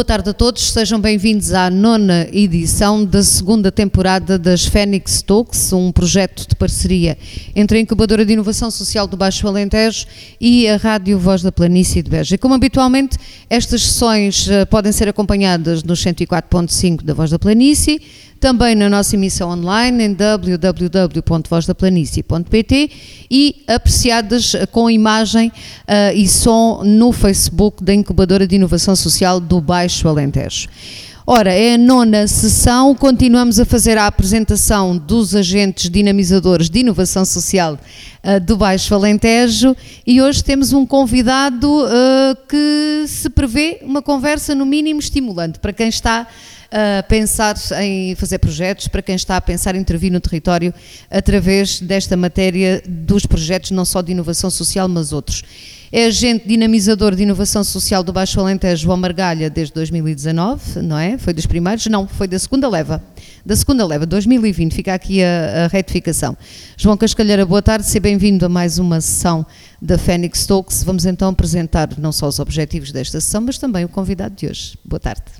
Boa tarde a todos, sejam bem-vindos à nona edição da segunda temporada das Fênix Talks, um projeto de parceria entre a Incubadora de Inovação Social do Baixo Alentejo e a Rádio Voz da Planície de Beja. E como habitualmente, estas sessões uh, podem ser acompanhadas no 104.5 da Voz da Planície, também na nossa emissão online em www.vozdaplanicie.pt e apreciadas com imagem uh, e som no Facebook da Incubadora de Inovação Social do Baixo Alentejo. Ora, é a nona sessão, continuamos a fazer a apresentação dos agentes dinamizadores de inovação social uh, do Baixo Alentejo e hoje temos um convidado uh, que se prevê uma conversa no mínimo estimulante para quem está a pensar em fazer projetos, para quem está a pensar em intervir no território através desta matéria dos projetos, não só de inovação social, mas outros. É agente dinamizador de inovação social do Baixo Alentejo, João Margalha, desde 2019, não é? Foi dos primeiros? Não, foi da segunda leva. Da segunda leva, 2020, fica aqui a, a retificação. João Cascalheira, boa tarde, seja bem-vindo a mais uma sessão da Fênix Talks. Vamos então apresentar não só os objetivos desta sessão, mas também o convidado de hoje. Boa tarde.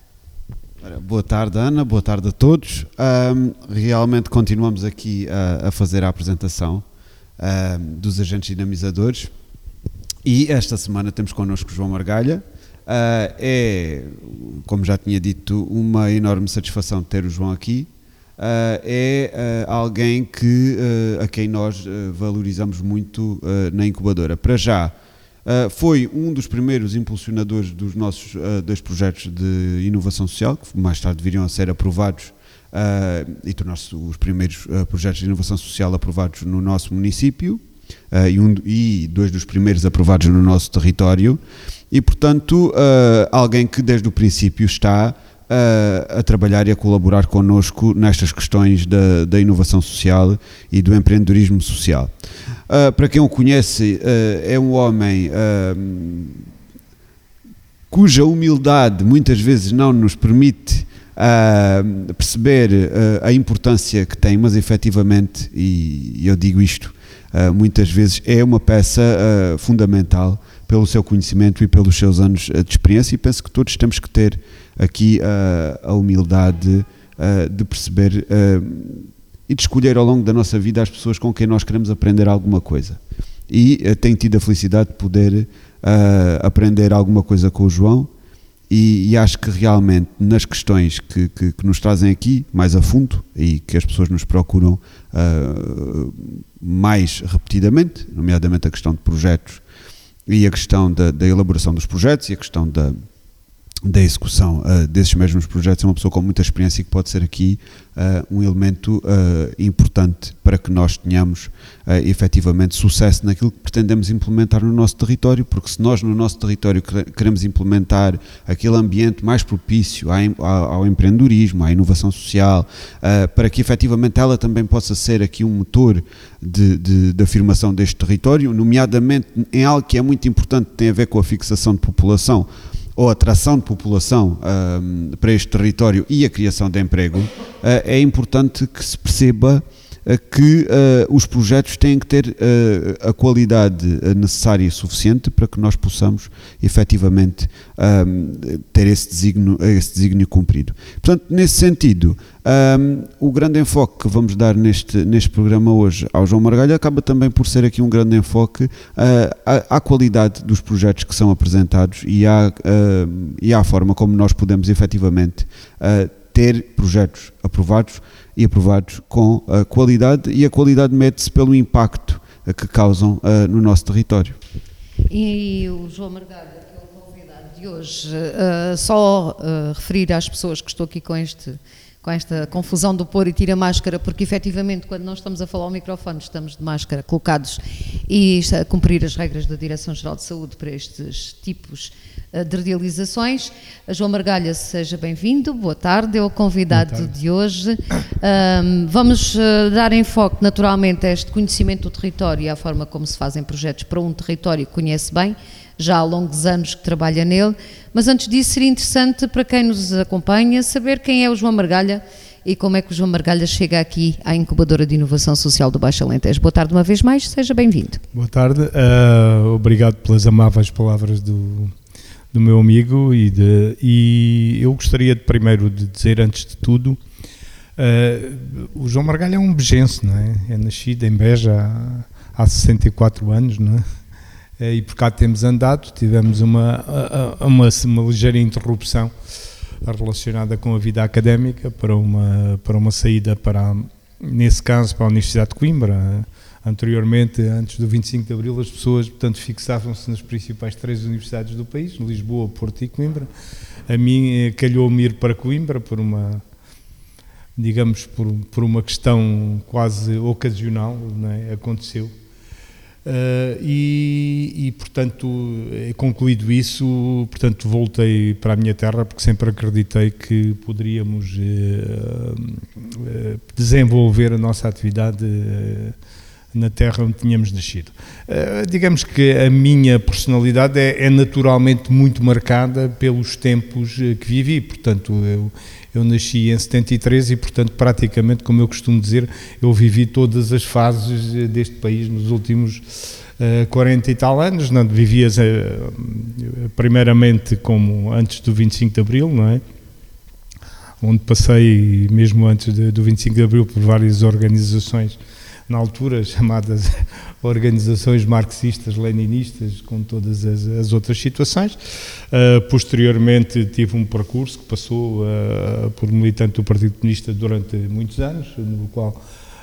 Boa tarde, Ana. Boa tarde a todos. Um, realmente continuamos aqui a, a, fazer a apresentação um, dos agentes dinamizadores e esta semana temos connosco João Margalha. Uh, é, como já tinha dito, uma enorme satisfação ter o João aqui. Uh, é uh, alguém que, a quem nós valorizamos muito na incubadora. Para já, Uh, foi um dos primeiros impulsionadores dos nossos uh, dois projetos de inovação social, que mais tarde viriam a ser aprovados uh, e tornar-se os primeiros projetos de inovação social aprovados no nosso município e, um, e, dois dos primeiros aprovados no nosso território. E, portanto, alguém que desde o princípio está a, a, trabalhar e a colaborar connosco nestas questões da, da inovação social e do empreendedorismo social. Uh, para quem o conhece, uh, é um homem uh, cuja humildade muitas vezes não nos permite perceber a importância que tem, mas efetivamente, e eu digo isto muitas vezes, é uma peça fundamental pelo seu conhecimento e pelos seus anos de experiência, e penso que todos temos que ter aqui a humildade de perceber e de escolher ao longo da nossa vida as pessoas com quem nós queremos aprender alguma coisa. E uh, tenho tido a felicidade de poder uh, aprender alguma coisa com o João e, e acho que realmente nas questões que, que, que, nos trazem aqui mais a fundo e que as pessoas nos procuram uh, mais repetidamente, nomeadamente a questão de projetos e a questão da, da elaboração dos projetos e a questão da, da execução uh, desses mesmos projetos é uma pessoa com muita experiência e que pode ser aqui uh, um elemento uh, importante para que nós tenhamos uh, efetivamente sucesso naquilo que pretendemos implementar no nosso território, porque se nós no nosso território queremos implementar aquele ambiente mais propício ao, ao empreendedorismo, à inovação social, para que efetivamente ela também possa ser aqui um motor de, de, de afirmação deste território, nomeadamente em algo que é muito importante, tem a ver com a fixação de população, ou atração de população uh, para este território e a criação de emprego, uh, é importante que se perceba uh, que os projetos têm que ter a qualidade necessária e suficiente para que nós possamos efetivamente ter esse desígnio, esse cumprido. Portanto, nesse sentido, um, o grande enfoque que vamos dar neste, neste programa hoje ao João Margalho acaba também por ser aqui um grande enfoque uh, à, à, qualidade dos projetos que são apresentados e à, uh, e à forma como nós podemos efetivamente uh, ter projetos aprovados e aprovados com qualidade e a qualidade mede-se pelo impacto que causam no nosso território. E o João Margalho, que é o convidado de hoje, só referir às pessoas que estou aqui com este com esta confusão do pôr e tira máscara, porque efetivamente quando nós estamos a falar ao microfone estamos de máscara colocados e a cumprir as regras da Direção-Geral de Saúde para estes tipos eh, de realizações. João Margalha, seja bem-vindo, boa tarde, é o convidado de hoje. Um, vamos uh, dar enfoque naturalmente a este conhecimento do território e à forma como se fazem projetos para um território que conhece bem, já há longos anos que trabalha nele, mas antes disso seria interessante para quem nos acompanha saber quem é o João Margalha e como é que o João Margalha chega aqui à Incubadora de Inovação Social do Baixo Alentejo. Boa tarde uma vez mais, seja bem-vindo. Boa tarde, uh, obrigado pelas amáveis palavras do, do meu amigo e, de, e eu gostaria de, primeiro de dizer, antes de tudo, uh, o João Margalho é um bejense, não é? É nascido em Beja há, há 64 anos, não é? Eh, e por cá temos andado, tivemos uma, uma, uma ligeira interrupção relacionada com a vida académica para uma, para uma saída para, nesse caso, para a Universidade de Coimbra, Anteriormente, antes do 25 de Abril, as pessoas, portanto, fixavam-se nas principais três universidades do país, Lisboa, Porto e Coimbra. A mim eh, calhou-me ir para Coimbra por uma, digamos, por, por uma questão quase ocasional, é? aconteceu. Uh, e, e, portanto, concluído isso, portanto, voltei para a minha terra porque sempre acreditei que poderíamos uh, uh, desenvolver a nossa atividade na terra onde tínhamos nascido. Uh, digamos que a minha personalidade é, é, naturalmente muito marcada pelos tempos eh, que vivi, portanto, eu, eu nasci em 73 e, portanto, praticamente, como eu costumo dizer, eu vivi todas as fases eh, deste país nos últimos uh, 40 e tal anos. Não, vivias uh, primeiramente como antes do 25 de Abril, não é? Onde passei, mesmo antes de, do 25 de Abril, por várias organizações na altura chamadas organizações marxistas, leninistas, com todas as, as outras situações. Uh, posteriormente tive um percurso que passou uh, por militante do Partido Comunista durante muitos anos, no qual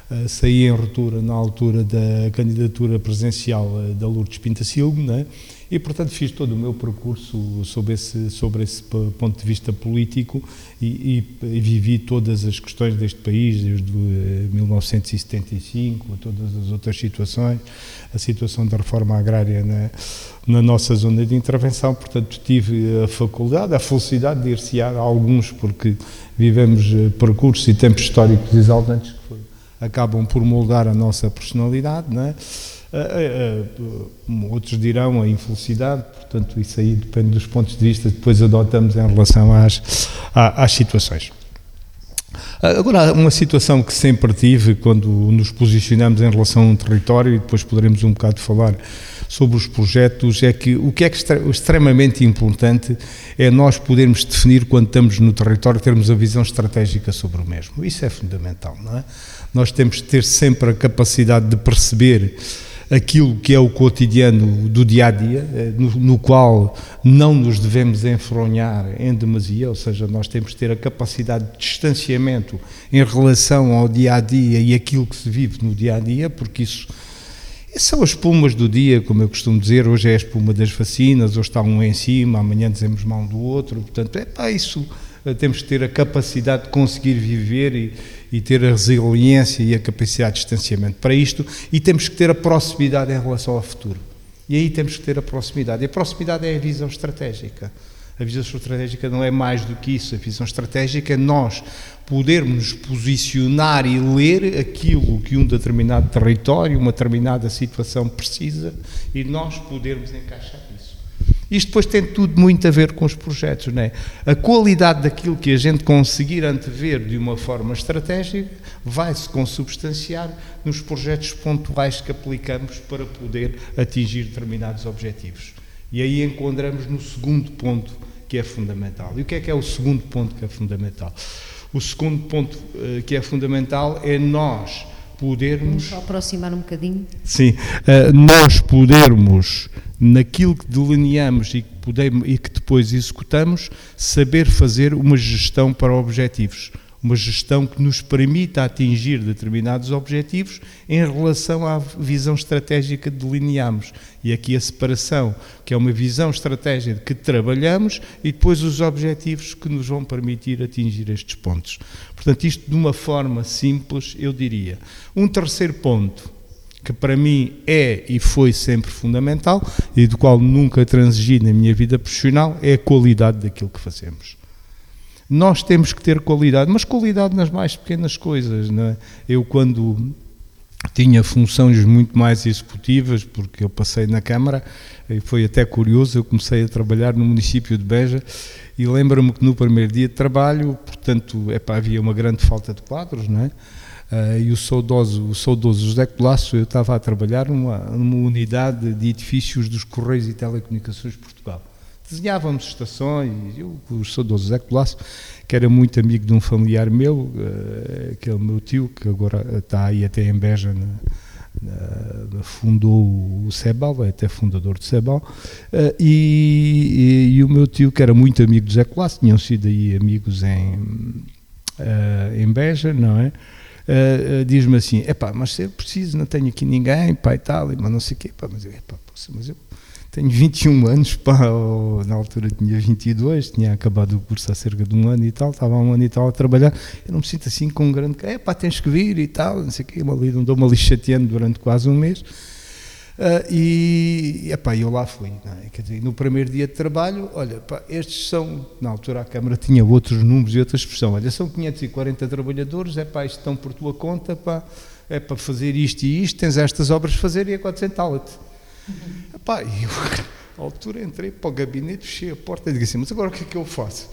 uh, saí em ruptura na altura da candidatura presidencial da Lourdes Pinta Silva, né? E, portanto, fiz todo o meu percurso sobre esse, sobre esse ponto de vista político e, e, e vivi todas as questões deste país, desde 1975, a todas as outras situações, a situação da reforma agrária na, na nossa zona de intervenção. Portanto, tive a faculdade, a felicidade de ir-se a alguns, porque vivemos eh, percursos e tempos históricos exaltantes que foi, acabam por moldar a nossa personalidade, não é? Outros dirão a infelicidade, portanto, isso aí depende dos pontos de vista que depois adotamos em relação às, às situações. Agora, uma situação que sempre tive quando nos posicionamos em relação a um território, e depois poderemos um bocado falar sobre os projetos, é que o que é extremamente importante é nós podermos definir, quando estamos no território, termos a visão estratégica sobre o mesmo. Isso é fundamental, não é? Nós temos de ter sempre a capacidade de perceber aquilo que é o cotidiano do dia a dia, no, no, qual não nos devemos enfronhar em demasia, ou seja, nós temos de ter a capacidade de distanciamento em relação ao dia a dia e aquilo que se vive no dia a dia, porque isso. São as espumas do dia, como eu costumo dizer, hoje é a espuma das vacinas, hoje está um em cima, amanhã dizemos mal do outro, portanto, é pá, isso eh, temos que ter a capacidade de conseguir viver e, e ter a resiliência e a capacidade de distanciamento para isto e temos que ter a proximidade em relação ao futuro. E aí temos que ter a proximidade. E a proximidade é a visão estratégica. A visão estratégica não é mais do que isso. A visão estratégica é nós podermos posicionar e ler aquilo que um determinado território, uma determinada situação precisa e nós podermos encaixar isto depois tem tudo muito a ver com os projetos, não é? A qualidade daquilo que a gente conseguir antever de uma forma estratégica vai-se consubstanciar nos projetos pontuais que aplicamos para poder atingir determinados objetivos. E aí encontramos no segundo ponto que é fundamental. E o que é que é o segundo ponto que é fundamental? O segundo ponto uh, que é fundamental é nós podermos. Vamos só aproximar um bocadinho. Sim, uh, nós podermos naquilo que delineamos e que, podemos, e que depois executamos, saber fazer uma gestão para objetivos. Uma gestão que nos permita atingir determinados objetivos em relação à visão estratégica que delineamos. E aqui a separação, que é uma visão estratégica que trabalhamos e depois os objetivos que nos vão permitir atingir estes pontos. Portanto, isto de uma forma simples, eu diria. Um terceiro ponto, que para mim é e foi sempre fundamental e do qual nunca transigi na minha vida profissional, é a qualidade daquilo que fazemos. Nós temos que ter qualidade, mas qualidade nas mais pequenas coisas. Não é? Eu, quando tinha funções muito mais executivas, porque eu passei na Câmara, e foi até curioso, eu comecei a trabalhar no município de Beja e lembro-me que no primeiro dia de trabalho, portanto, epá, havia uma grande falta de quadros, não é? Uh, e o saudoso, o saudoso José Colasso, eu estava a trabalhar numa, numa unidade de edifícios dos Correios e Telecomunicações de Portugal. Desenhávamos estações, eu, o saudoso Zé Colasso, que era muito amigo de um familiar meu, uh, que é meu tio, que agora está aí até em Beja, fundou o Sebal, é até fundador do Sebal, uh, e, e, e, o meu tio, que era muito amigo do Zé Colasso, tinham sido aí amigos em, em Beja, não é? Uh, uh, diz-me assim, epá, mas se eu preciso, não tenho aqui ninguém, pá e tal, mas não sei o quê, pá, mas eu, epá, mas eu tenho 21 anos, pá, na altura tinha 22, tinha acabado o curso há cerca de um ano e tal, estava há um ano e tal a trabalhar, eu não me sinto assim com um grande, é pá, tens que vir e tal, não sei o quê, me dou-me ali chateando durante quase um mês, Uh, e epá, eu lá fui. É? Quer dizer, no primeiro dia de trabalho, olha, pá, estes são, na altura a Câmara tinha outros números e outra expressão, olha, são 540 trabalhadores, é pá, estão por tua conta, pá, é para fazer isto e isto, tens estas obras a fazer e é 400 tal-te. Epá, eu, à altura, entrei para o gabinete, fechei a porta e disse assim, mas agora o que é que eu faço?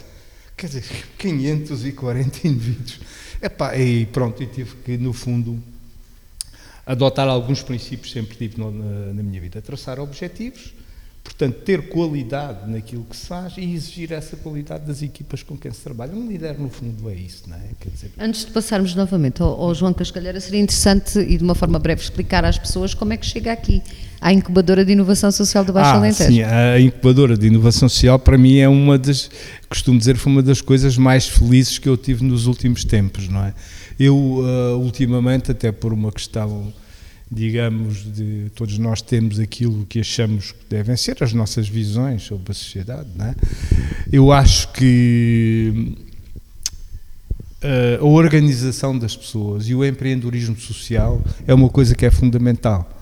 Quer dizer, 540 indivíduos. Epá, e pronto, e tive que, no fundo, adotar alguns princípios sempre tive na, na minha vida. Traçar objetivos, portanto, ter qualidade naquilo que se faz e exigir essa qualidade das equipas com quem se trabalha. Um líder, no fundo, é isso, não é? Dizer... Antes de passarmos novamente ao, ao, João Cascalheira, seria interessante e de uma forma breve explicar às pessoas como é que chega aqui à incubadora de inovação social do Baixo ah, Alentejo. Sim, a incubadora de inovação social para mim é uma das, costumo dizer, foi uma das coisas mais felizes que eu tive nos últimos tempos, não é? Eu, uh, ultimamente, até por uma questão digamos, de todos nós temos aquilo que achamos que devem ser as nossas visões sobre a sociedade. Não é? Eu acho que uh, a organização das pessoas e o empreendedorismo social é uma coisa que é fundamental.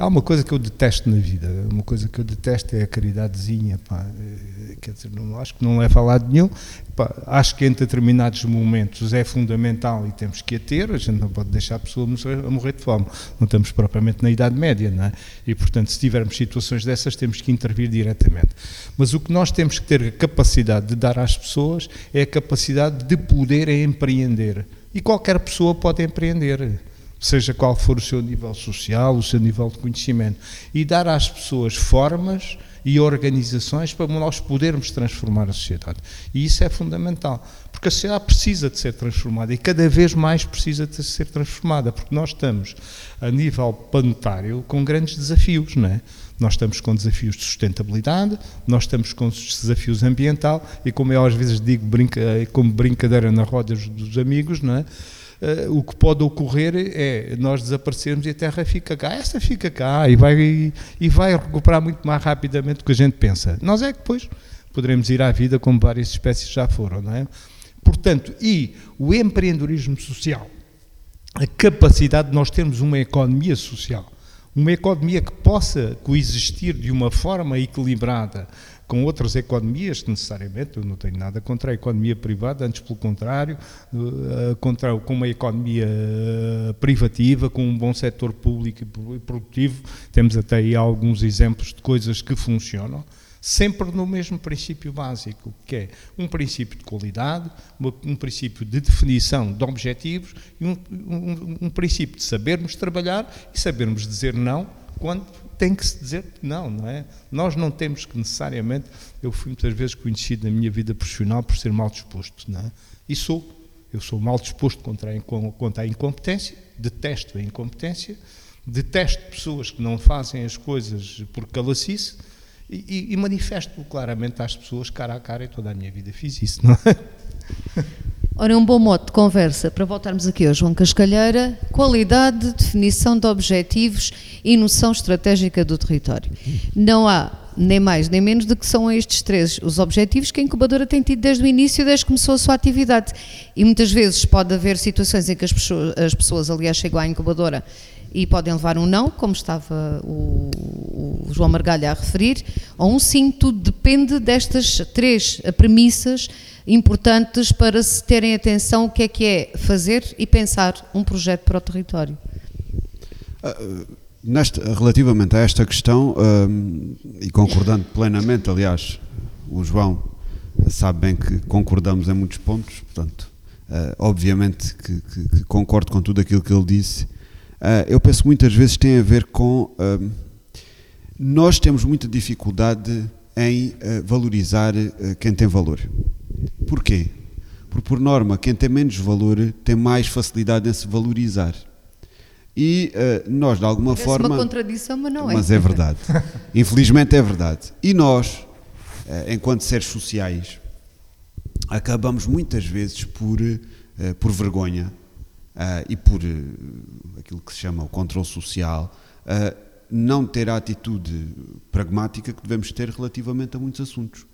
Há uma coisa que eu detesto na vida, uma coisa que eu detesto é a caridadezinha, pá. Eh, quer dizer, não, acho que não leva a lado nenhum. Pá, acho que em determinados momentos é fundamental e temos que a ter, a gente não pode deixar a pessoa a morrer de fome. Não estamos propriamente na Idade Média, não é? E, portanto, se tivermos situações dessas, temos que intervir diretamente. Mas o que nós temos que ter a capacidade de dar às pessoas é a capacidade de poder empreender. E qualquer pessoa pode empreender seja qual for o seu nível social, o seu nível de conhecimento, e dar às pessoas formas e organizações para nós podermos transformar a sociedade. E isso é fundamental, porque a sociedade precisa de ser transformada e cada vez mais precisa de ser transformada, porque nós estamos a nível planetário com grandes desafios, não é? Nós estamos com desafios de sustentabilidade, nós estamos com desafios ambiental e como eu às vezes digo brinca, como brincadeira na roda dos amigos, não é? Uh, o que pode ocorrer é nós desaparecermos e a Terra fica cá. Essa fica cá e vai, e vai recuperar muito mais rapidamente do que a gente pensa. Nós é que depois poderemos ir à vida como várias espécies já foram, não é? Portanto, e o empreendedorismo social, a capacidade de nós termos uma economia social, uma economia que possa coexistir de uma forma equilibrada com outras economias, necessariamente, eu não tenho nada contra a economia privada, antes pelo contrário, uh, contra, com uma economia uh, privativa, com um bom setor público e produtivo, temos até aí alguns exemplos de coisas que funcionam, sempre no mesmo princípio básico, que é um princípio de qualidade, um princípio de definição de objetivos e um, um, um princípio de sabermos trabalhar e sabermos dizer não quando tem que se dizer que não, não é? Nós não temos que necessariamente. Eu fui muitas vezes conhecido na minha vida profissional por ser mal disposto, não é? E sou. Eu sou mal disposto contra a, contra a incompetência, detesto a incompetência, detesto pessoas que não fazem as coisas por calacice e, e, e manifesto claramente às pessoas cara a cara e toda a minha vida fiz isso, não é? Ora, um bom modo de conversa para voltarmos aqui ao João Cascalheira, qualidade, definição de objetivos e noção estratégica do território. Não há nem mais nem menos do que são estes três os objetivos que a incubadora tem tido desde o início, desde que começou a sua atividade. E muitas vezes pode haver situações em que as pessoas, as pessoas aliás, chegam à incubadora e podem levar um não, como estava o, o, João Margalha a referir, ou um sim, tudo depende destas três premissas importantes para se terem atenção o que é que é fazer e pensar um projeto para o território. Nesta, relativamente a esta questão, uh, e concordando plenamente, aliás, o João sabe bem que concordamos em muitos pontos, portanto, uh, obviamente que, que, que, concordo com tudo aquilo que ele disse. Eu penso que muitas vezes tem a ver com. nós temos muita dificuldade em uh, valorizar uh, quem tem valor. Porquê? Porque, por norma, quem tem menos valor tem mais facilidade em se valorizar. E uh, nós, de alguma Parece forma. uma contradição, mas não é. Mas é verdade. Infelizmente é verdade. E nós, enquanto seres sociais, acabamos muitas vezes por, por vergonha e por aquilo que se chama o controle social não ter a atitude pragmática que devemos ter relativamente a muitos assuntos.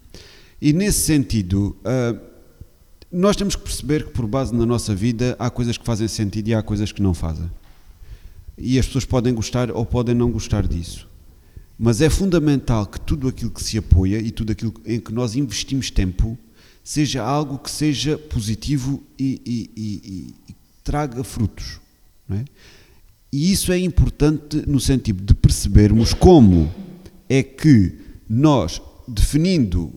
E nesse sentido, uh, nós temos que perceber que, por base na nossa vida, há coisas que fazem sentido e há coisas que não fazem. E as pessoas podem gostar ou podem não gostar disso. Mas é fundamental que tudo aquilo que se apoia e tudo aquilo em que nós investimos tempo seja algo que seja positivo e, e, e, e traga frutos. É? E isso é importante no sentido de percebermos como é que nós, definindo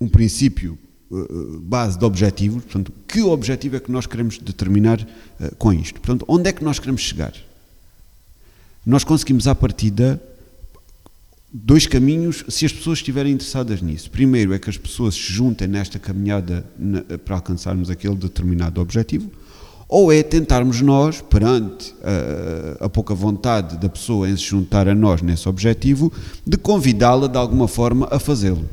um princípio uh, base de objetivos, portanto, que objetivo é que nós queremos determinar uh, com isto? Portanto, onde é que nós queremos chegar? Nós conseguimos à partida dois caminhos se as pessoas estiverem interessadas nisso. Primeiro é que as pessoas se juntem nesta caminhada para alcançarmos aquele determinado objetivo ou é tentarmos nós, perante a, a, pouca vontade da pessoa em se juntar a nós nesse objetivo, de convidá-la de alguma forma a fazê-lo.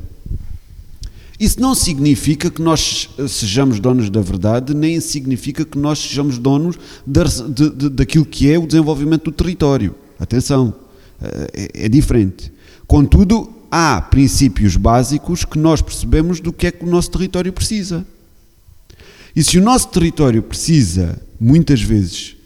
Isso não significa que nós sejamos donos da verdade, nem significa que nós sejamos donos de, de, daquilo que é o desenvolvimento do território. Atenção, é, é diferente. Contudo, há princípios básicos que nós percebemos do que é que o nosso território precisa. E se o nosso território precisa, muitas vezes,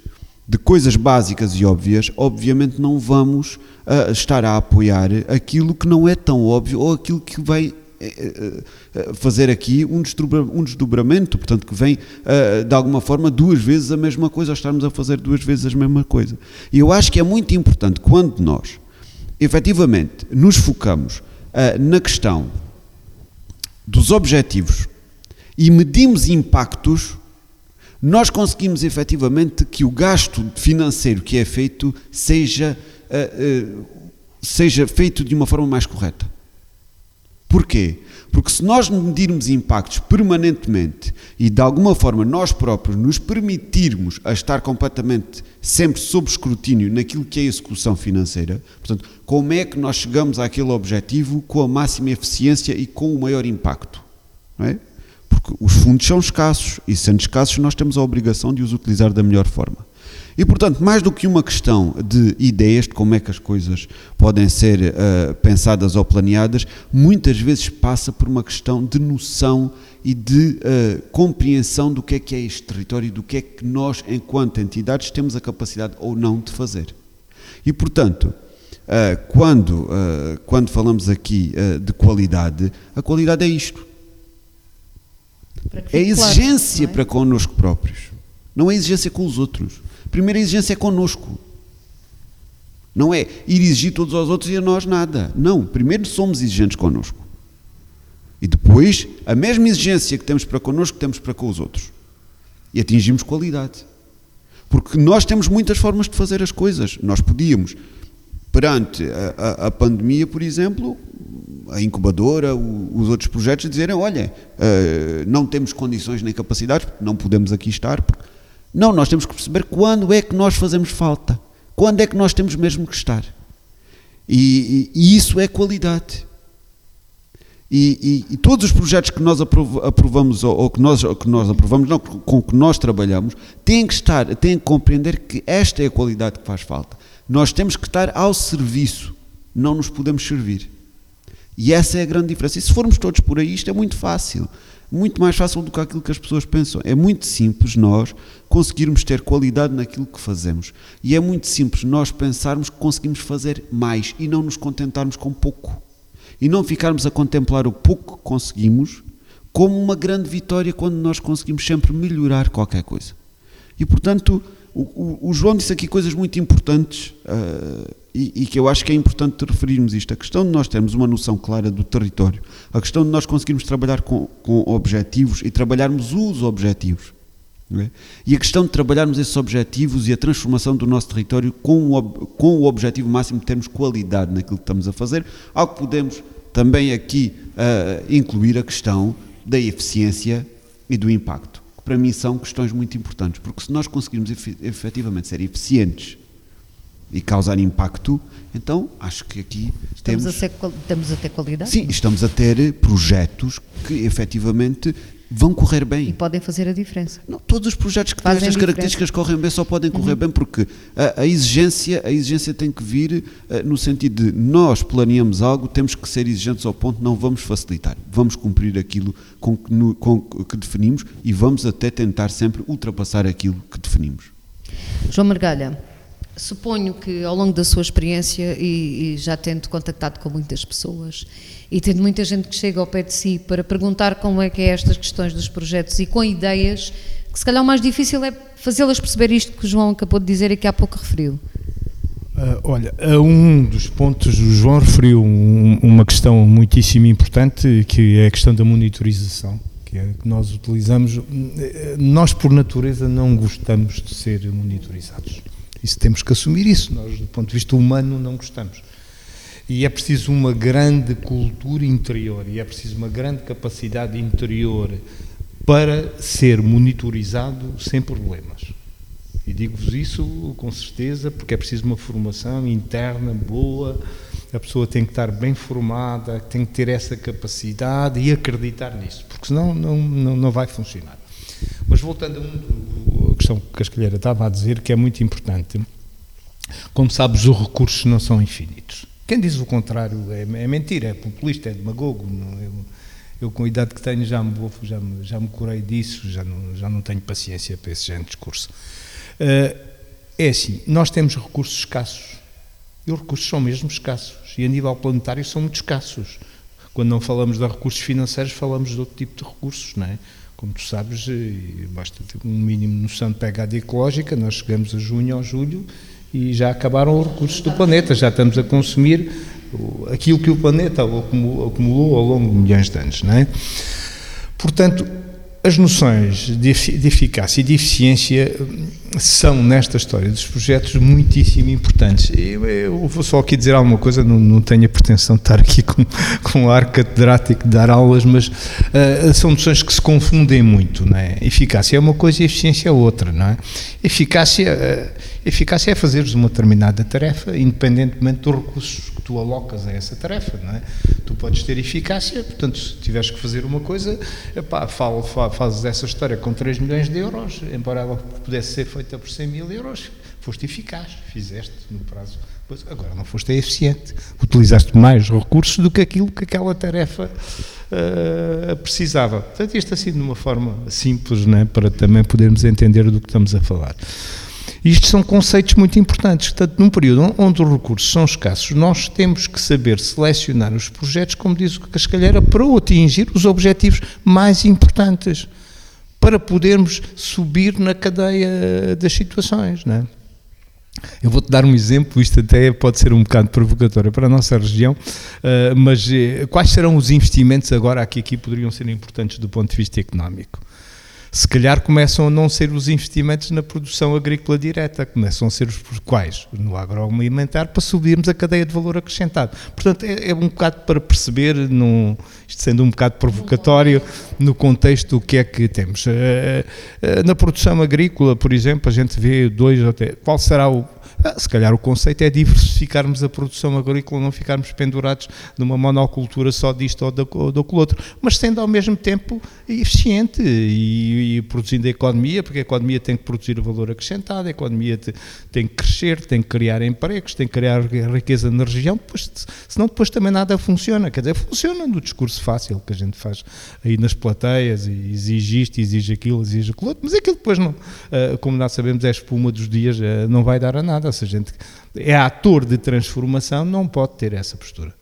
de coisas básicas e óbvias, obviamente não vamos uh, estar a apoiar aquilo que não é tão óbvio ou aquilo que vai uh, fazer aqui um, desdobramento, portanto, que vem uh, de alguma forma duas vezes a mesma coisa, ou estarmos a fazer duas vezes a mesma coisa. E eu acho que é muito importante quando nós, efetivamente, nos focamos na questão dos objetivos e medimos impactos, nós conseguimos efetivamente que o gasto financeiro que é feito seja, uh, uh, seja feito de uma forma mais correta. Porquê? Porque se nós medirmos impactos permanentemente e de alguma forma nós próprios nos permitirmos a estar completamente sempre sob escrutínio naquilo que é a execução financeira, portanto, como é que nós chegamos àquele objetivo com a máxima eficiência e com o maior impacto? Não é? Porque os fundos são escassos e, sendo escassos, nós temos a obrigação de os utilizar da melhor forma. E, portanto, mais do que uma questão de ideias, de como é que as coisas podem ser uh, pensadas ou planeadas, muitas vezes passa por uma questão de noção e de uh, compreensão do que é que é este território e do que é que nós, enquanto entidades, temos a capacidade ou não de fazer. E, portanto, uh, quando, quando falamos aqui de qualidade, a qualidade é isto é exigência claro, é? para connosco próprios. Não é exigência com os outros. Primeiro, a exigência é connosco. Não é ir exigir todos aos outros e a nós nada. Não. Primeiro somos exigentes connosco. E depois, a mesma exigência que temos para connosco, temos para com os outros. E atingimos qualidade. Porque nós temos muitas formas de fazer as coisas. Nós podíamos, perante a, a, a pandemia, por exemplo, a incubadora, o, os outros projetos, dizerem: olha, uh, não temos condições nem capacidades, não podemos aqui estar. Porque... Não, nós temos que perceber quando é que nós fazemos falta, quando é que nós temos mesmo que estar. E, e, e isso é qualidade. E, e, todos os projetos que nós aprovamos, ou, ou que, nós, que nós aprovamos, não, com que nós trabalhamos, têm que estar, têm que compreender que esta é a qualidade que faz falta. Nós temos que estar ao serviço, não nos podemos servir. E essa é a grande diferença. E se formos todos por aí, isto é muito fácil. Muito mais fácil do que aquilo que as pessoas pensam. É muito simples nós conseguirmos ter qualidade naquilo que fazemos. E é muito simples nós pensarmos que conseguimos fazer mais e não nos contentarmos com pouco. E não ficarmos a contemplar o pouco que conseguimos como uma grande vitória quando nós conseguimos sempre melhorar qualquer coisa. E portanto, o, o, o João disse aqui coisas muito importantes. Uh, e, e, que eu acho que é importante referirmos isto. A questão de nós termos uma noção clara do território, a questão de nós conseguirmos trabalhar com, com objetivos e trabalharmos os objetivos. É? E a questão de trabalharmos esses objetivos e a transformação do nosso território com o, com o objetivo máximo de termos qualidade naquilo que estamos a fazer, algo que podemos também aqui uh, incluir a questão da eficiência e do impacto, que para mim são questões muito importantes, porque se nós conseguirmos efetivamente ser eficientes e causar impacto, então acho que aqui estamos temos... A ser, estamos a ter qualidade? Sim, estamos a ter projetos que efetivamente vão correr bem. E podem fazer a diferença. Não, todos os projetos que Fazem têm estas características correm bem só podem correr uhum. bem porque a, a, exigência, a exigência tem que vir uh, no sentido de nós planeamos algo, temos que ser exigentes ao ponto, não vamos facilitar, vamos cumprir aquilo com que, no, com que definimos e vamos até tentar sempre ultrapassar aquilo que definimos. João Margalha, Suponho que ao longo da sua experiência e, e, já tendo contactado com muitas pessoas e tendo muita gente que chega ao pé de si para perguntar como é que é estas questões dos projetos e com ideias, que se calhar o mais difícil é fazê-las perceber isto que o João acabou de dizer e que há pouco referiu. Uh, olha, um dos pontos, o João referiu um, uma questão muitíssimo importante, que é a questão da monitorização, que é que nós utilizamos. Nós, por natureza, não gostamos de ser monitorizados isso temos que assumir isso. Nós, do ponto de vista humano, não gostamos. E é preciso uma grande cultura interior e é preciso uma grande capacidade interior para ser monitorizado sem problemas. E digo-vos isso com certeza, porque é preciso uma formação interna boa, a pessoa tem que estar bem formada, tem que ter essa capacidade e acreditar nisso, porque senão não, não, não vai funcionar. Mas voltando a questão que Cascalheira estava a dizer, que é muito importante, como sabes, os recursos não são infinitos. Quem diz o contrário é, é mentira, é populista, é demagogo. Eu, eu, com a idade que tenho, já me, já me, já me curei disso, já não, já não tenho paciência para esse género de discurso. Uh, é assim, nós temos recursos escassos. E os recursos são mesmo escassos. E a nível planetário são muito escassos. Quando não falamos de recursos financeiros, falamos de outro tipo de recursos, não é? Como tu sabes, basta ter um mínimo noção de pegada ecológica, nós chegamos a junho ou julho e já acabaram os recursos do planeta, já estamos a consumir aquilo que o planeta acumulou ao longo de milhões de anos, não é? Portanto, as noções de, eficácia e de eficiência hum, são, nesta história dos projetos, muitíssimo importantes. Eu, eu vou só aqui dizer alguma coisa, não, não tenho a pretensão de estar aqui com, com ar catedrático de dar aulas, mas uh, são noções que se confundem muito. Não é? Eficácia é uma coisa e eficiência é outra. Não é? Eficácia, uh, eficácia é fazeres uma determinada tarefa, independentemente dos recursos que tu alocas a essa tarefa. Não é? Tu podes ter eficácia, portanto, se tiveres que fazer uma coisa, epá, fala, fala, fazes essa história com 3 milhões de euros, embora ela pudesse ser feita por 100 mil euros, foste eficaz, fizeste no prazo. Pois, agora não foste eficiente, utilizaste mais recursos do que aquilo que aquela tarefa uh, precisava. Portanto, isto assim de uma forma simples, né, para também podermos entender do que estamos a falar. Isto são conceitos muito importantes. Portanto, num período onde os recursos são escassos, nós temos que saber selecionar os projetos, como diz o Cascalheira, para atingir os objetivos mais importantes, para podermos subir na cadeia das situações. Não é? Eu vou-te dar um exemplo, isto até pode ser um bocado provocatório para a nossa região, eh, mas eh, quais serão os investimentos agora que aqui poderiam ser importantes do ponto de vista económico? Se calhar começam a não ser os investimentos na produção agrícola direta, começam a ser os quais? No agroalimentar, para subirmos a cadeia de valor acrescentado. Portanto, é, é um bocado para perceber, num, isto sendo um bocado provocatório, no contexto o que é que temos. Eh, eh, na produção agrícola, por exemplo, a gente vê dois ou até. Qual será o se calhar o conceito é diversificarmos a produção agrícola, não ficarmos pendurados numa monocultura só disto ou daquele outro, mas sendo ao mesmo tempo eficiente e, e, produzindo a economia, porque a economia tem que produzir valor acrescentado, a economia te, tem que crescer, tem que criar empregos, tem que criar riqueza na região, depois, senão depois também nada funciona. Quer dizer, funciona no discurso fácil que a gente faz aí nas plateias, e exige isto, exige aquilo, exige aquilo outro, mas aquilo depois, não, ah, como nós sabemos, é espuma dos dias, ah, não vai dar a nada se a gente é ator de transformação, não pode ter essa postura.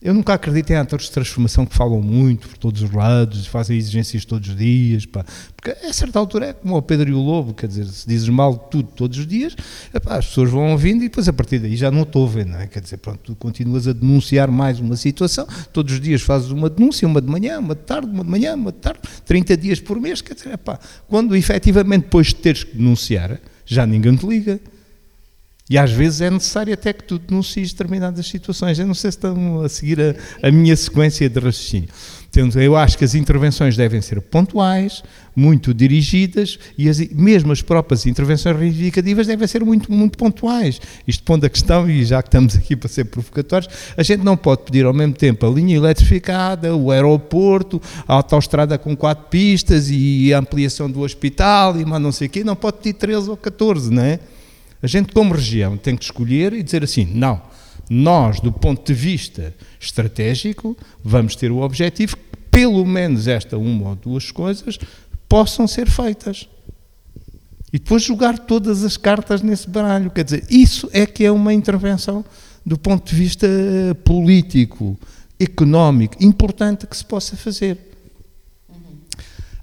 Eu nunca acredito em atores de transformação que falam muito por todos os lados, fazem exigências todos os dias, pá. porque a certa altura é como o Pedro e o Lobo, quer dizer, se dizes mal de tudo todos os dias, epá, as pessoas vão ouvindo e depois a partir daí já não a ver, não é? Quer dizer, pronto, tu continuas a denunciar mais uma situação, todos os dias fazes uma denúncia, uma de manhã, uma de tarde, uma de manhã, uma de tarde, 30 dias por mês, quer dizer, epá, quando efetivamente depois de teres que denunciar, já ninguém te liga. E às vezes é necessário até que tu denuncies determinadas situações. Eu não sei se estão a seguir a, a minha sequência de raciocínio. Eu acho que as intervenções devem ser pontuais, muito dirigidas e as, mesmo as próprias intervenções reivindicativas devem ser muito, muito pontuais. Isto pondo a questão, e já que estamos aqui para ser provocatórios, a gente não pode pedir ao mesmo tempo a linha eletrificada, o aeroporto, a autoestrada com quatro pistas e a ampliação do hospital e mais não sei o quê, não pode pedir 13 ou 14, não é? A gente, como região, tem que escolher e dizer assim: não, nós, do ponto de vista estratégico, vamos ter o objetivo que pelo menos esta uma ou duas coisas possam ser feitas. E depois jogar todas as cartas nesse baralho. Quer dizer, isso é que é uma intervenção do ponto de vista político, económico, importante que se possa fazer.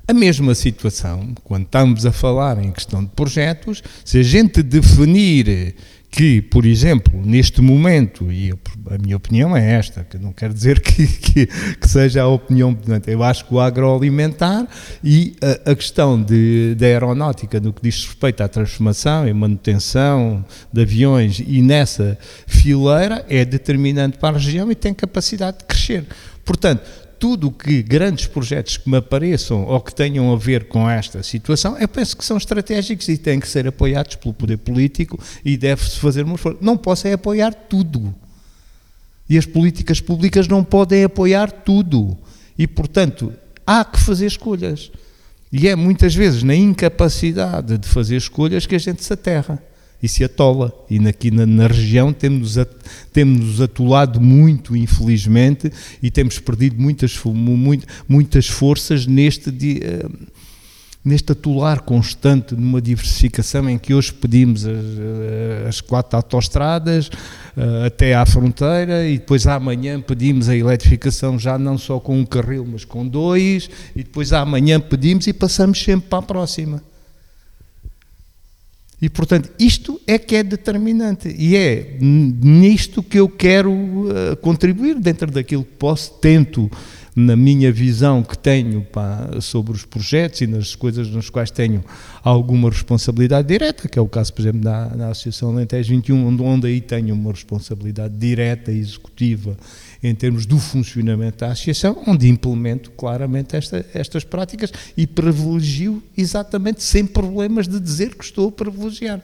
A mesma situação, quando estamos a falar em questão de projetos, se a gente definir que, por exemplo, neste momento, e a minha opinião é esta, que não quer dizer que, que, que seja a opinião, eu acho que o agroalimentar e a, a questão de, da aeronáutica, no que diz respeito à transformação e manutenção de aviões e nessa fileira, é determinante para a região e tem capacidade de crescer. Portanto, tudo que grandes projetos que me apareçam ou que tenham a ver com esta situação, eu penso que são estratégicos e têm que ser apoiados pelo poder político e deve-se fazer uma esforço. Não posso é apoiar tudo. E as políticas públicas não podem apoiar tudo. E, portanto, há que fazer escolhas. E é muitas vezes na incapacidade de fazer escolhas que a gente se aterra e se atola. E aqui na, na região temos, temos atolado muito, infelizmente, e temos perdido muitas, muito, muitas forças neste, de, uh, neste atolar constante numa diversificação em que hoje pedimos as, eh, as quatro autoestradas uh, até à fronteira e depois amanhã pedimos a eletrificação já não só com um carril, mas com dois, e depois amanhã pedimos e passamos sempre para a próxima. E, portanto, isto é que é determinante. E é nisto que eu quero uh, contribuir, dentro daquilo que posso, tento, na minha visão que tenho pá, sobre os projetos e nas coisas nas quais tenho alguma responsabilidade direta, que é o caso, por exemplo, da, Associação Alentejo 21, onde, onde aí tenho uma responsabilidade direta e executiva em termos do funcionamento da associação, onde implemento claramente esta, estas práticas e privilegio exatamente sem problemas de dizer que estou a privilegiar.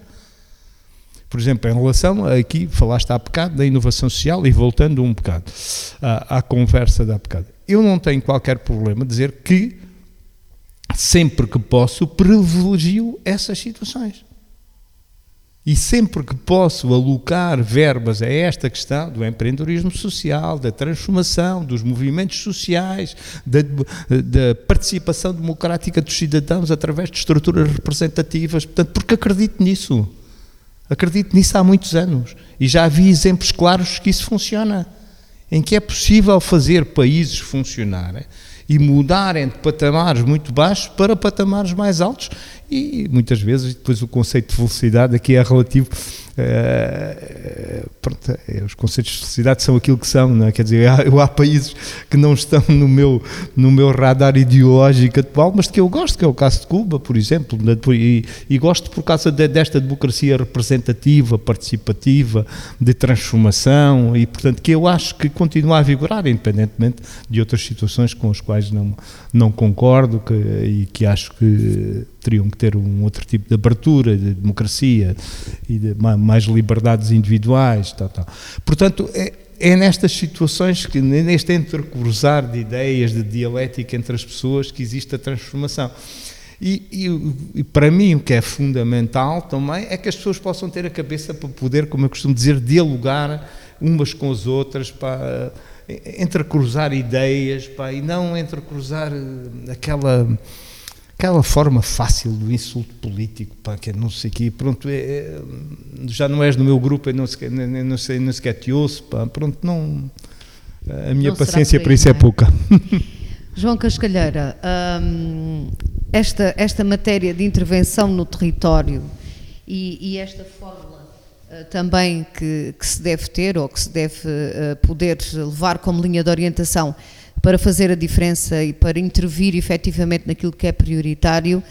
Por exemplo, em relação a aqui, falaste há bocado da inovação social e voltando um bocado à, à conversa da bocado, eu não tenho qualquer problema dizer que sempre que posso privilegio essas situações. E sempre que posso alocar verbas a esta questão do empreendedorismo social, da transformação, dos movimentos sociais, da, da, participação democrática dos cidadãos através de estruturas representativas, portanto, porque acredito nisso. Acredito nisso há muitos anos. E já vi exemplos claros que isso funciona. Em que é possível fazer países funcionarem e mudarem de patamares muito baixos para patamares mais altos e muitas vezes depois o conceito de velocidade aqui é relativo Uh, pronto, é, os conceitos de felicidade são aquilo que são, não é? Quer dizer, há, há, países que não estão no meu, no meu radar ideológico atual, mas que eu gosto, que é o caso de Cuba, por exemplo, e, e gosto por causa de, desta democracia representativa, participativa, de transformação, e portanto que eu acho que continua a vigorar, independentemente de outras situações com as quais não, não concordo que, e que acho que teriam que ter um outro tipo de abertura, de democracia e de mais liberdades individuais. Tal, tal. Portanto, é, é nestas situações, que, neste entrecruzar de ideias, de dialética entre as pessoas, que existe a transformação. E, e, e, para mim o que é fundamental também é que as pessoas possam ter a cabeça para poder, como eu costumo dizer, dialogar umas com as outras, para entrecruzar ideias, para, e não entrecruzar eh, aquela aquela forma fácil do insulto político, pá, que é não sei o quê, pronto, é, é, já não és no meu grupo, eu não, sequer, nem, não, sei, não sequer te ouço, pá, pronto, não, a minha não paciência por, aí, isso é, é pouca. João Cascalheira, hum, esta, esta matéria de intervenção no território e, e esta fórmula uh, também que, que, se deve ter ou que se deve uh, poder levar como linha de orientação para fazer a diferença e para intervir efetivamente naquilo que é prioritário,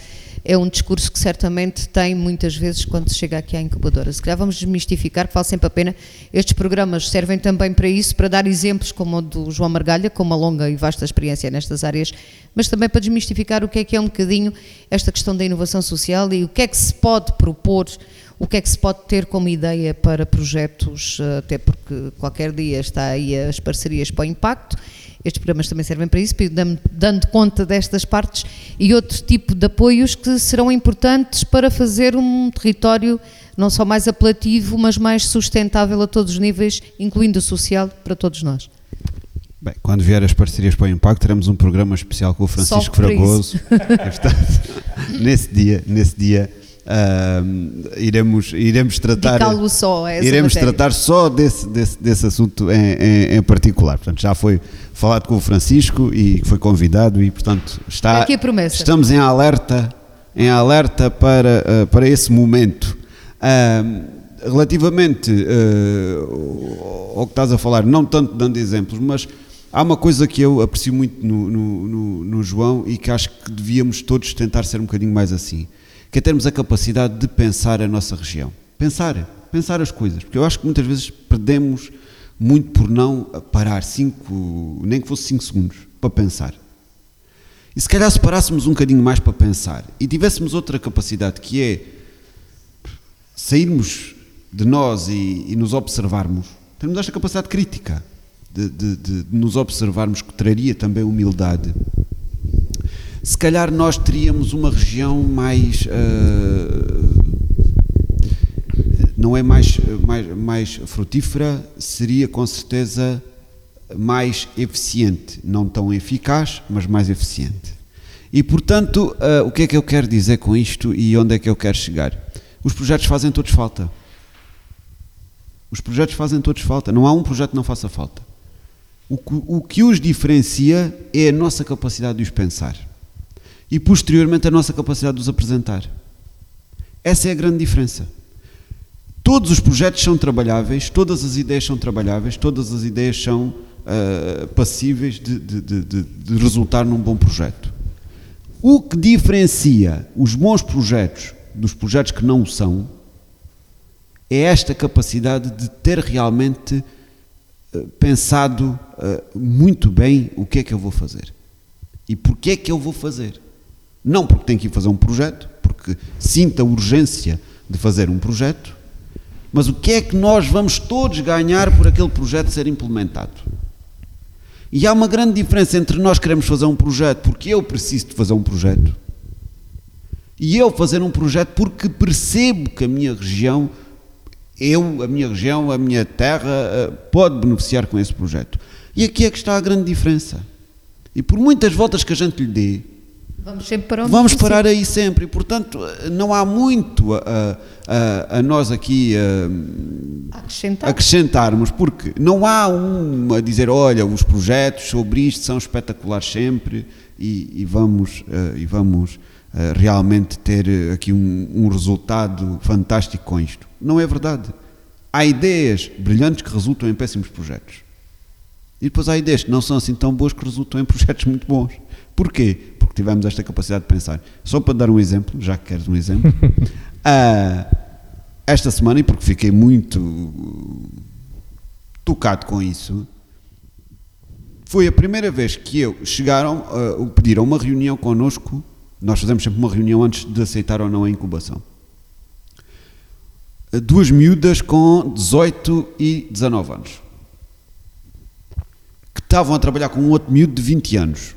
é um discurso que certamente tem muitas vezes quando se chega aqui à incubadora. Se calhar vamos desmistificar, que vale sempre a pena. Estes programas servem também para isso, para dar exemplos como o do João Margalha, com uma longa e vasta experiência nestas áreas, mas também para desmistificar o que é que é um bocadinho esta questão da inovação social e o que é que se pode propor o que é que se pode ter como ideia para projetos, eh, até porque qualquer dia está aí as parcerias para o impacto. Estes programas também servem para isso, dando conta destas partes e outro tipo de apoios que serão importantes para fazer um território não só mais apelativo, mas mais sustentável a todos os níveis, incluindo o social, para todos nós. Bem, quando vier as parcerias para o Impacto, teremos um programa especial com o Francisco Fragoso. nesse dia, nesse dia Uh, iremos, iremos tratar só iremos matéria. tratar só desse, desse, desse assunto em, em, em, particular. Portanto, já foi falado com o Francisco e foi convidado e, portanto, está, Aqui a promessa. estamos em alerta, em alerta para, uh, para esse momento. Uh, relativamente uh, ao que estás a falar, não tanto dando exemplos, mas há uma coisa que eu aprecio muito no, no, no, no João e que acho que devíamos todos tentar ser um bocadinho mais assim que é termos a capacidade de pensar a nossa região. Pensar, pensar as coisas, porque eu acho que muitas vezes perdemos muito por não parar cinco, nem que fosse cinco segundos, para pensar. E se calhar se parássemos um bocadinho mais para pensar e tivéssemos outra capacidade que é sairmos de nós e, e nos observarmos, temos esta capacidade crítica de, de, de, nos observarmos que traria também humildade se calhar nós teríamos uma região mais. Uh, não é mais, mais, mais frutífera, seria com certeza mais eficiente. Não tão eficaz, mas mais eficiente. E portanto, uh, o que é que eu quero dizer com isto e onde é que eu quero chegar? Os projetos fazem todos falta. Os projetos fazem todos falta. Não há um projeto que não faça falta. O que, o que os diferencia é a nossa capacidade de os pensar e posteriormente a nossa capacidade de os apresentar. Essa é a grande diferença. Todos os projetos são trabalháveis, todas as ideias são trabalháveis, todas as ideias são uh, passíveis de, de, de, de resultar num bom projeto. O que diferencia os bons projetos dos projetos que não o são é esta capacidade de ter realmente uh, pensado uh, muito bem o que é que eu vou fazer e porque é que eu vou fazer. Não porque tenho que ir fazer um projeto, porque sinto a urgência de fazer um projeto, mas o que é que nós vamos todos ganhar por aquele projeto ser implementado? E há uma grande diferença entre nós queremos fazer um projeto porque eu preciso de fazer um projeto e eu fazer um projeto porque percebo que a minha região, eu, a minha região, a minha terra, eh, pode beneficiar com esse projeto. E aqui é que está a grande diferença. E por muitas voltas que a gente lhe dê, Vamos sempre para onde Vamos parar aí sempre. E, portanto, não há muito a, a, a nós aqui a, Acrescentar. acrescentarmos, porque não há um a dizer, olha, os projetos sobre isto são espetaculares sempre e, e vamos, uh, e vamos uh, realmente ter aqui um, um resultado fantástico com isto. Não é verdade. Há ideias brilhantes que resultam em péssimos projetos. E depois há ideias que não são assim tão boas que resultam em projetos muito bons. Porquê? Porque tivemos esta capacidade de pensar. Só para dar um exemplo, já que queres um exemplo, uh, esta semana, e porque fiquei muito tocado com isso, foi a primeira vez que eu chegaram, uh, pediram uma reunião connosco. Nós fazemos sempre uma reunião antes de aceitar ou não a incubação. Duas miúdas com 18 e 19 anos que estavam a trabalhar com um outro miúdo de 20 anos.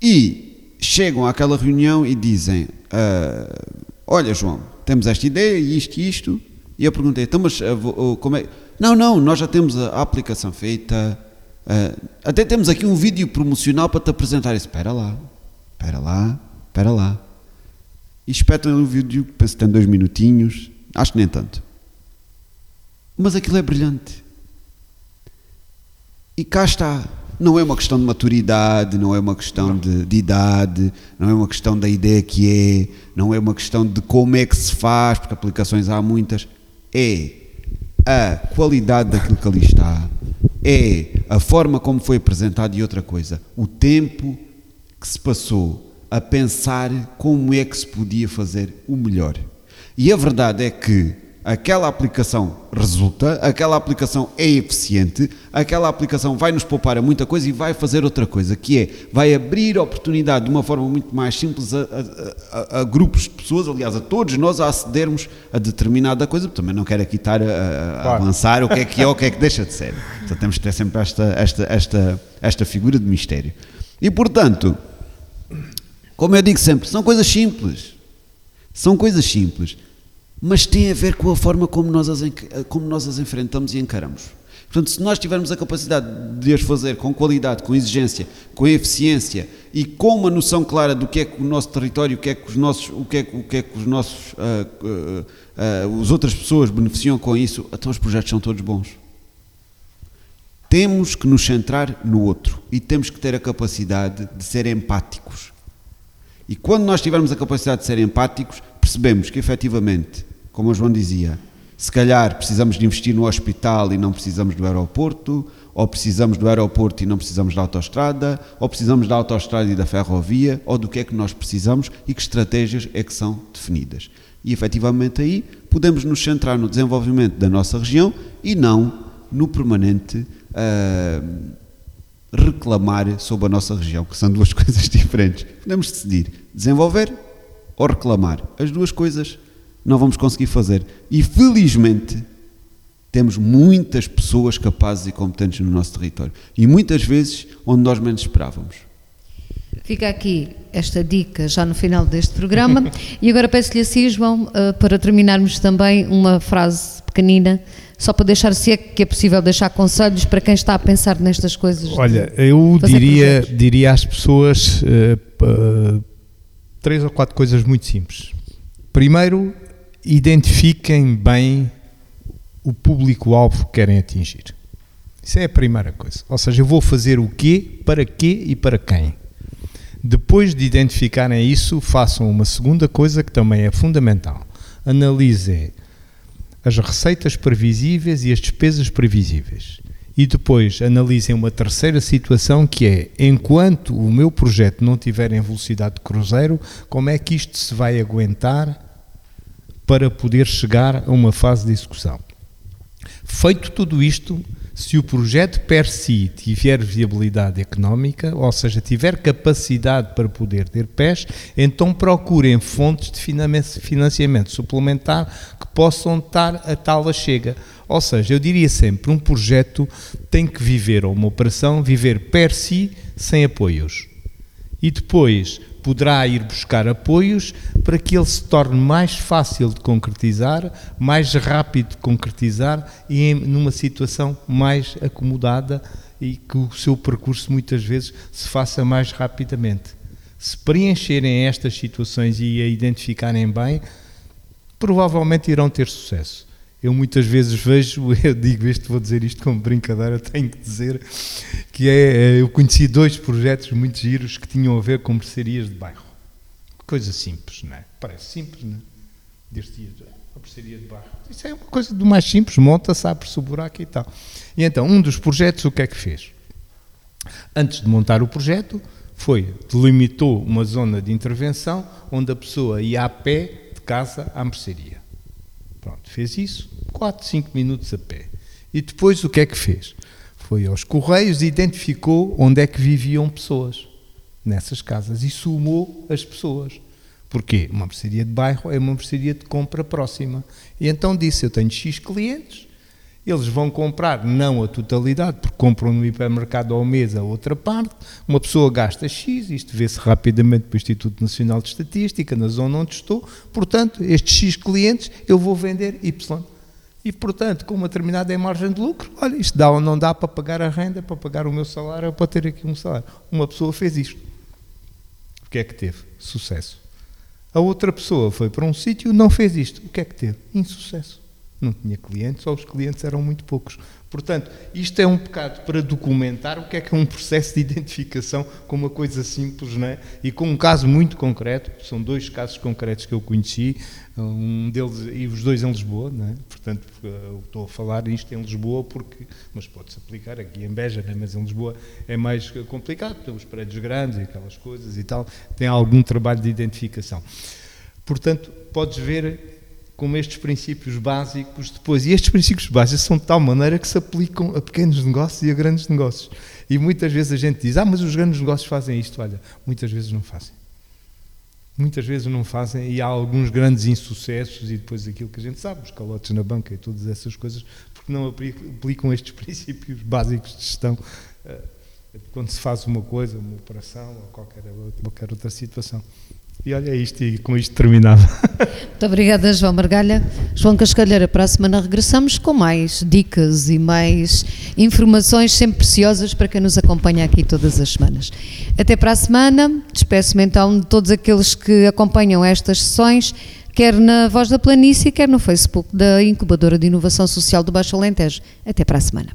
E chegam àquela reunião e dizem: uh, Olha, João, temos esta ideia, isto e isto. E eu perguntei: Então, mas uh, como é? Não, não, nós já temos a, aplicação feita. Uh, até temos aqui um vídeo promocional para te apresentar. Espera lá, espera lá, espera lá. E espetam um vídeo que penso que tem dois minutinhos, acho que nem tanto. Mas aquilo é brilhante. E cá está, não é uma questão de maturidade, não é uma questão de, de, idade, não é uma questão da ideia que é, não é uma questão de como é que se faz, porque aplicações há muitas. É a qualidade daquilo que ali está, é a forma como foi apresentado e outra coisa, o tempo que se passou a pensar como é que se podia fazer o melhor. E a verdade é que aquela aplicação resulta, aquela aplicação é eficiente, aquela aplicação vai nos poupar a muita coisa e vai fazer outra coisa, que é, vai abrir oportunidade de uma forma muito mais simples a, a, a, a grupos de pessoas, aliás, a todos nós a acedermos a determinada coisa, também não quero aqui estar a, claro. avançar o que é que é ou o que é que deixa de ser. Então temos que ter sempre esta, esta, esta, esta figura de mistério. E portanto, como eu digo sempre, são coisas simples. São coisas simples mas tem a ver com a forma como nós as, como nós as enfrentamos e encaramos. Portanto, se nós tivermos a capacidade de as fazer com qualidade, com exigência, com eficiência e com uma noção clara do que é que o nosso território, o que é que os nossos, o que é, o que, é que os nossos, uh, uh, uh, as outras pessoas beneficiam com isso, então os projetos são todos bons. Temos que nos centrar no outro e temos que ter a capacidade de ser empáticos. E quando nós tivermos a capacidade de ser empáticos, percebemos que efetivamente como o João dizia, se calhar precisamos de investir no hospital e não precisamos do aeroporto, ou precisamos do aeroporto e não precisamos da autoestrada, ou precisamos da autoestrada e da ferrovia, ou do que é que nós precisamos e que estratégias é que são definidas. E efetivamente aí podemos nos centrar no desenvolvimento da nossa região e não no permanente uh, reclamar sobre a nossa região, que são duas coisas diferentes. Podemos decidir desenvolver ou reclamar. As duas coisas não vamos conseguir fazer. E felizmente temos muitas pessoas capazes e competentes no nosso território. E muitas vezes onde nós menos esperávamos. Fica aqui esta dica já no final deste programa. e agora peço-lhe assim, João, uh, para terminarmos também uma frase pequenina, só para deixar, se é que é possível deixar conselhos para quem está a pensar nestas coisas. Olha, eu diria, diria às pessoas uh, uh, três ou quatro coisas muito simples. Primeiro, identifiquem bem o público-alvo que querem atingir. Isso é a primeira coisa. Ou seja, eu vou fazer o quê, para quê e para quem. Depois de identificarem isso, façam uma segunda coisa que também é fundamental. Analisem as receitas previsíveis e as despesas previsíveis. E depois analisem uma terceira situação que é, enquanto o meu projeto não tiver em velocidade de cruzeiro, como é que isto se vai aguentar para poder chegar a uma fase de execução. Feito tudo isto, se o projeto per si tiver viabilidade económica, ou seja, tiver capacidade para poder ter pés, então procurem fontes de financiamento suplementar que possam estar a tal chega. Ou seja, eu diria sempre, um projeto tem que viver, ou uma operação, viver per si sem apoios. E depois poderá ir buscar apoios para que ele se torne mais fácil de concretizar, mais rápido de concretizar e em, numa situação mais acomodada e que o seu percurso muitas vezes se faça mais rapidamente. Se preencherem estas situações e a identificarem bem, provavelmente irão ter sucesso. Eu muitas vezes vejo, eu digo isto, vou dizer isto como brincadeira, tenho que dizer que é, é, eu conheci dois projetos muito giros que tinham a ver com mercearias de bairro. Coisa simples, não é? Parece simples, não é? Deste dia, a mercearia de bairro. Isso é uma coisa do mais simples, monta-se, abre-se o buraco e tal. E então, um dos projetos, o que é que fez? Antes de montar o projeto, foi, delimitou uma zona de intervenção onde a pessoa ia a pé de casa à mercearia. Pronto, fez isso, 4, 5 minutos a pé. E depois o que é que fez? Foi aos Correios e identificou onde é que viviam pessoas nessas casas e sumou as pessoas. Porquê? Uma mercearia de bairro é uma mercearia de compra próxima. E então disse: Eu tenho X clientes, eles vão comprar não a totalidade, porque compram no hipermercado ao mês a outra parte. Uma pessoa gasta X, isto vê-se rapidamente pelo Instituto Nacional de Estatística, na zona onde estou. Portanto, estes X clientes eu vou vender Y. E, portanto, com uma determinada margem de lucro, olha, isto dá ou não dá para pagar a renda, para pagar o meu salário para ter aqui um salário. Uma pessoa fez isto. O que é que teve? Sucesso. A outra pessoa foi para um sítio e não fez isto. O que é que teve? Insucesso não tinha clientes ou os clientes eram muito poucos. Portanto, isto é um bocado para documentar o que é que é um processo de identificação com uma coisa simples, não é? E com um caso muito concreto, são dois casos concretos que eu conheci, um deles, e os dois em Lisboa, não é? Portanto, estou a falar isto em Lisboa porque, mas pode-se aplicar aqui em Beja, é? mas em Lisboa é mais complicado, temos prédios grandes e aquelas coisas e tal, tem algum trabalho de identificação. Portanto, podes ver como estes princípios básicos depois. E estes princípios básicos são de tal maneira que se aplicam a pequenos negócios e a grandes negócios. E muitas vezes a gente diz: Ah, mas os grandes negócios fazem isto. Olha, muitas vezes não fazem. Muitas vezes não fazem e há alguns grandes insucessos e depois aquilo que a gente sabe, os calotes na banca e todas essas coisas, porque não aplicam estes princípios básicos de gestão eh, quando se faz uma coisa, uma operação ou qualquer, qualquer outra situação. E olha isto, e com isto terminava. Muito obrigada, João Margalha. João Cascalheira, para a semana regressamos com mais dicas e mais informações sempre preciosas para quem nos acompanha aqui todas as semanas. Até para a semana. Despeço-me então de todos aqueles que acompanham estas sessões, quer na Voz da Planície, quer no Facebook da Incubadora de Inovação Social do Baixo Alentejo. Até para a semana.